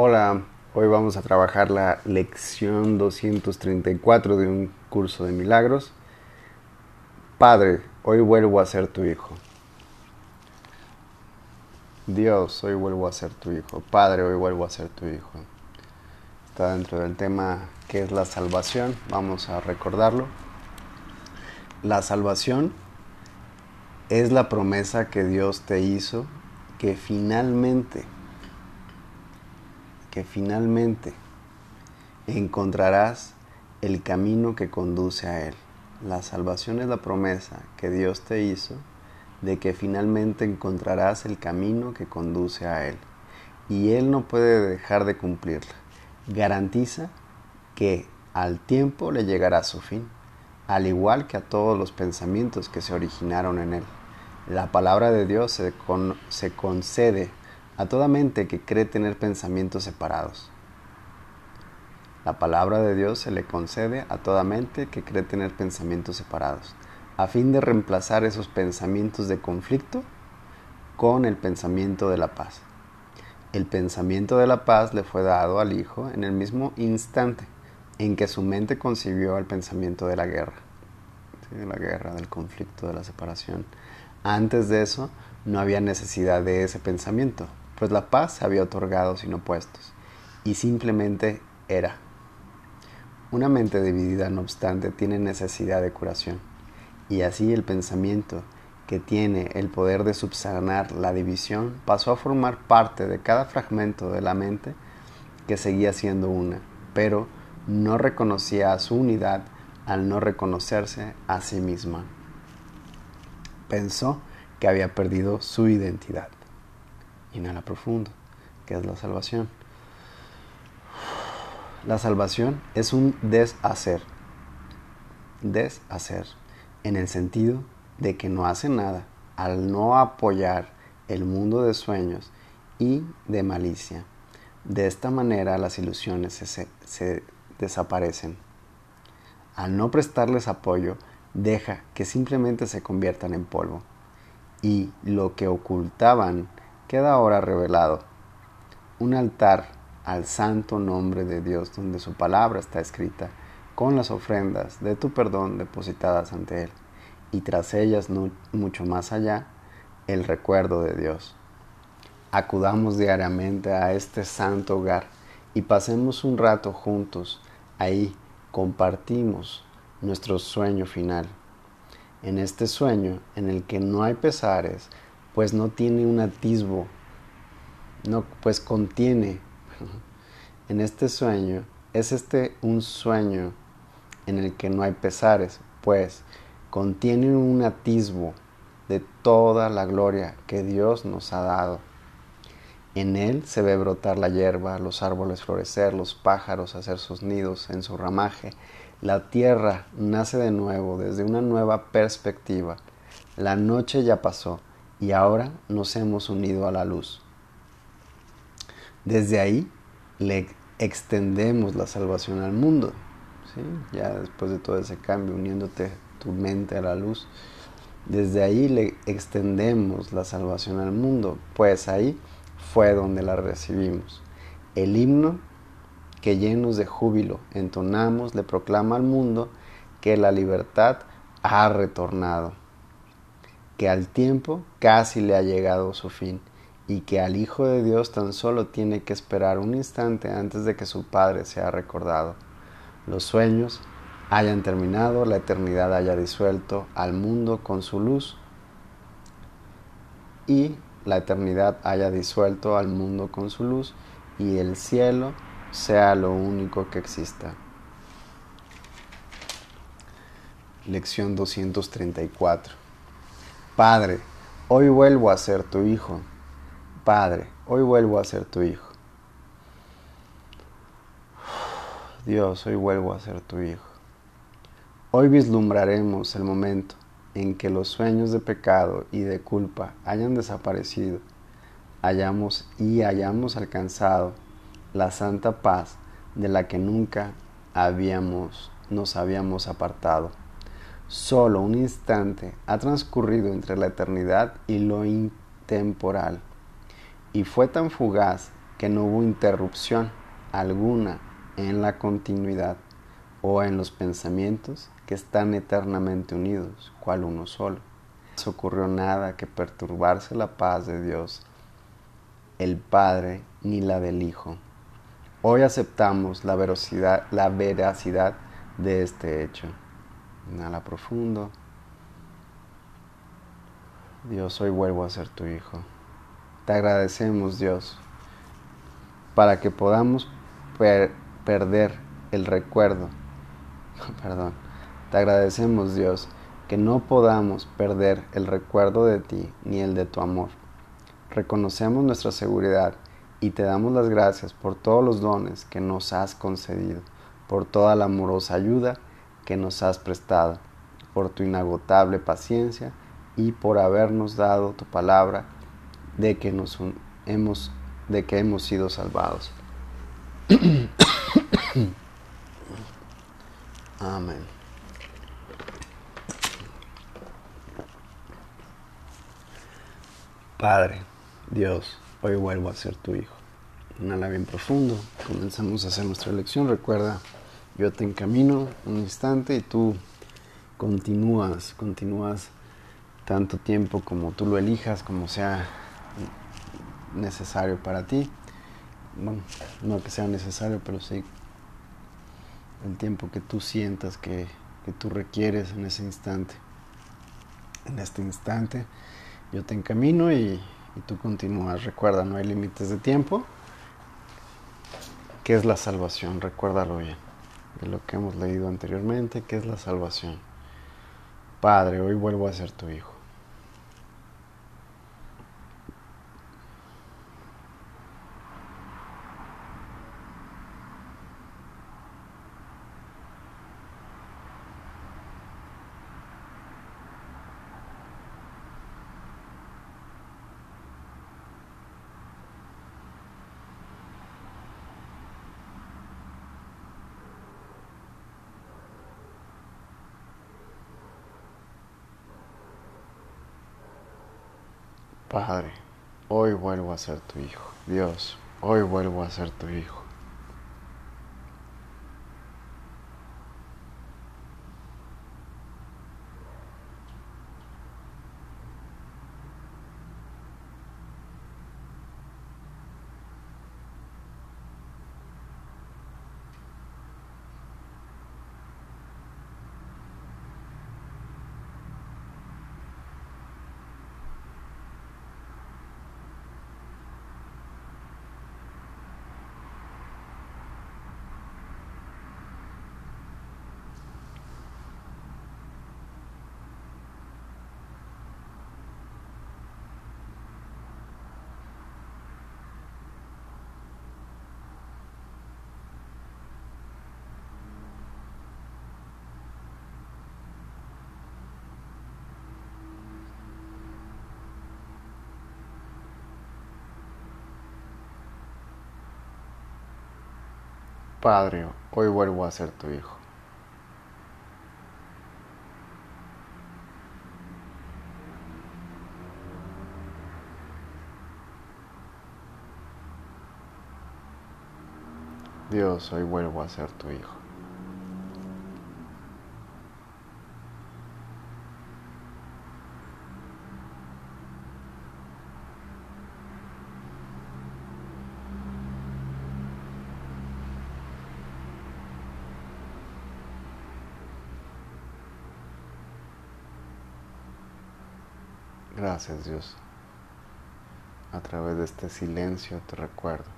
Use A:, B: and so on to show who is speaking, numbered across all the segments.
A: Hola, hoy vamos a trabajar la lección 234 de un curso de milagros. Padre, hoy vuelvo a ser tu hijo. Dios, hoy vuelvo a ser tu hijo. Padre, hoy vuelvo a ser tu hijo. Está dentro del tema que es la salvación. Vamos a recordarlo. La salvación es la promesa que Dios te hizo que finalmente que finalmente encontrarás el camino que conduce a Él. La salvación es la promesa que Dios te hizo de que finalmente encontrarás el camino que conduce a Él. Y Él no puede dejar de cumplirla. Garantiza que al tiempo le llegará su fin, al igual que a todos los pensamientos que se originaron en Él. La palabra de Dios se, se concede a toda mente que cree tener pensamientos separados. La palabra de Dios se le concede a toda mente que cree tener pensamientos separados, a fin de reemplazar esos pensamientos de conflicto con el pensamiento de la paz. El pensamiento de la paz le fue dado al Hijo en el mismo instante en que su mente concibió el pensamiento de la guerra, de la guerra, del conflicto, de la separación. Antes de eso, no había necesidad de ese pensamiento, pues la paz se había otorgado sin opuestos, y simplemente era. Una mente dividida, no obstante, tiene necesidad de curación, y así el pensamiento, que tiene el poder de subsanar la división, pasó a formar parte de cada fragmento de la mente que seguía siendo una, pero no reconocía a su unidad al no reconocerse a sí misma. Pensó que había perdido su identidad. Inhala profundo, que es la salvación. La salvación es un deshacer. Deshacer, en el sentido de que no hace nada al no apoyar el mundo de sueños y de malicia. De esta manera las ilusiones se, se desaparecen. Al no prestarles apoyo, deja que simplemente se conviertan en polvo. Y lo que ocultaban queda ahora revelado. Un altar al santo nombre de Dios donde su palabra está escrita, con las ofrendas de tu perdón depositadas ante Él, y tras ellas mucho más allá, el recuerdo de Dios. Acudamos diariamente a este santo hogar y pasemos un rato juntos. Ahí compartimos nuestro sueño final. En este sueño en el que no hay pesares, pues no tiene un atisbo, no, pues contiene. En este sueño, es este un sueño en el que no hay pesares, pues contiene un atisbo de toda la gloria que Dios nos ha dado. En él se ve brotar la hierba, los árboles florecer, los pájaros hacer sus nidos en su ramaje. La tierra nace de nuevo desde una nueva perspectiva. La noche ya pasó y ahora nos hemos unido a la luz. Desde ahí le extendemos la salvación al mundo. Ya después de todo ese cambio, uniéndote tu mente a la luz, desde ahí le extendemos la salvación al mundo, pues ahí fue donde la recibimos. El himno que llenos de júbilo entonamos le proclama al mundo que la libertad ha retornado que al tiempo casi le ha llegado su fin y que al Hijo de Dios tan solo tiene que esperar un instante antes de que su Padre sea recordado. Los sueños hayan terminado, la eternidad haya disuelto al mundo con su luz y la eternidad haya disuelto al mundo con su luz y el cielo sea lo único que exista. Lección 234 Padre, hoy vuelvo a ser tu hijo. Padre, hoy vuelvo a ser tu hijo. Dios, hoy vuelvo a ser tu hijo. Hoy vislumbraremos el momento en que los sueños de pecado y de culpa hayan desaparecido, hayamos y hayamos alcanzado la santa paz de la que nunca habíamos nos habíamos apartado. Solo un instante ha transcurrido entre la eternidad y lo intemporal, y fue tan fugaz que no hubo interrupción alguna en la continuidad o en los pensamientos que están eternamente unidos, cual uno solo. No ocurrió nada que perturbarse la paz de Dios, el Padre, ni la del Hijo. Hoy aceptamos la la veracidad de este hecho. Inhala profundo. Dios, hoy vuelvo a ser tu Hijo. Te agradecemos, Dios, para que podamos perder el recuerdo. Perdón. Te agradecemos, Dios, que no podamos perder el recuerdo de ti ni el de tu amor. Reconocemos nuestra seguridad y te damos las gracias por todos los dones que nos has concedido, por toda la amorosa ayuda que nos has prestado, por tu inagotable paciencia y por habernos dado tu palabra de que nos hemos de que hemos sido salvados. Amén. Padre, Dios, hoy vuelvo a ser tu hijo. Inhala bien profundo. Comenzamos a hacer nuestra lección. Recuerda, yo te encamino un instante y tú continúas, continúas tanto tiempo como tú lo elijas, como sea necesario para ti. Bueno, no que sea necesario, pero sí el tiempo que tú sientas que, que tú requieres en ese instante. En este instante yo te encamino y, y tú continúas. Recuerda, no hay límites de tiempo. ¿Qué es la salvación? Recuérdalo bien. De lo que hemos leído anteriormente, ¿qué es la salvación? Padre, hoy vuelvo a ser tu hijo. Padre, hoy vuelvo a ser tu hijo. Dios, hoy vuelvo a ser tu hijo. Padre, hoy vuelvo a ser tu hijo. Dios, hoy vuelvo a ser tu hijo. Gracias Dios. A través de este silencio te recuerdo.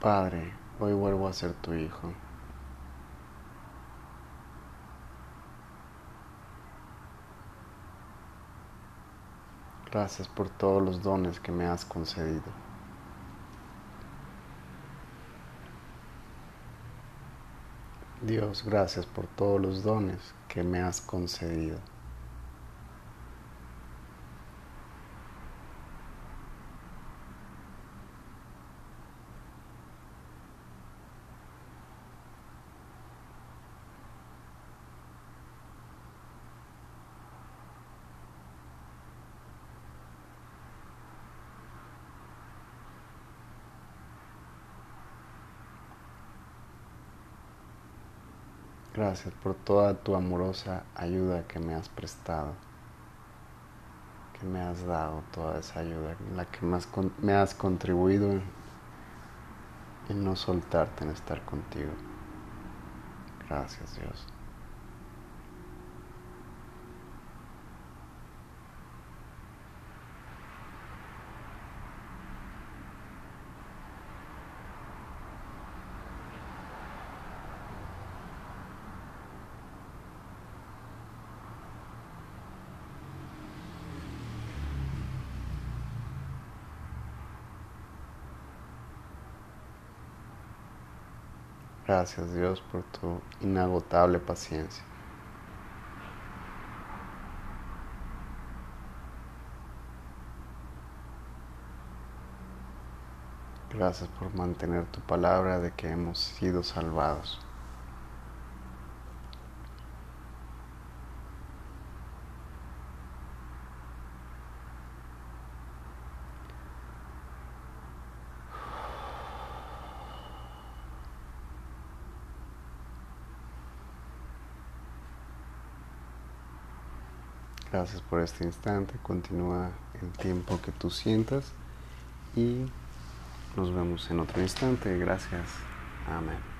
A: Padre, hoy vuelvo a ser tu hijo. Gracias por todos los dones que me has concedido. Dios, gracias por todos los dones que me has concedido. Gracias por toda tu amorosa ayuda que me has prestado, que me has dado toda esa ayuda, la que más me has contribuido en no soltarte, en estar contigo. Gracias Dios. Gracias Dios por tu inagotable paciencia. Gracias por mantener tu palabra de que hemos sido salvados. Gracias por este instante. Continúa el tiempo que tú sientas y nos vemos en otro instante. Gracias. Amén.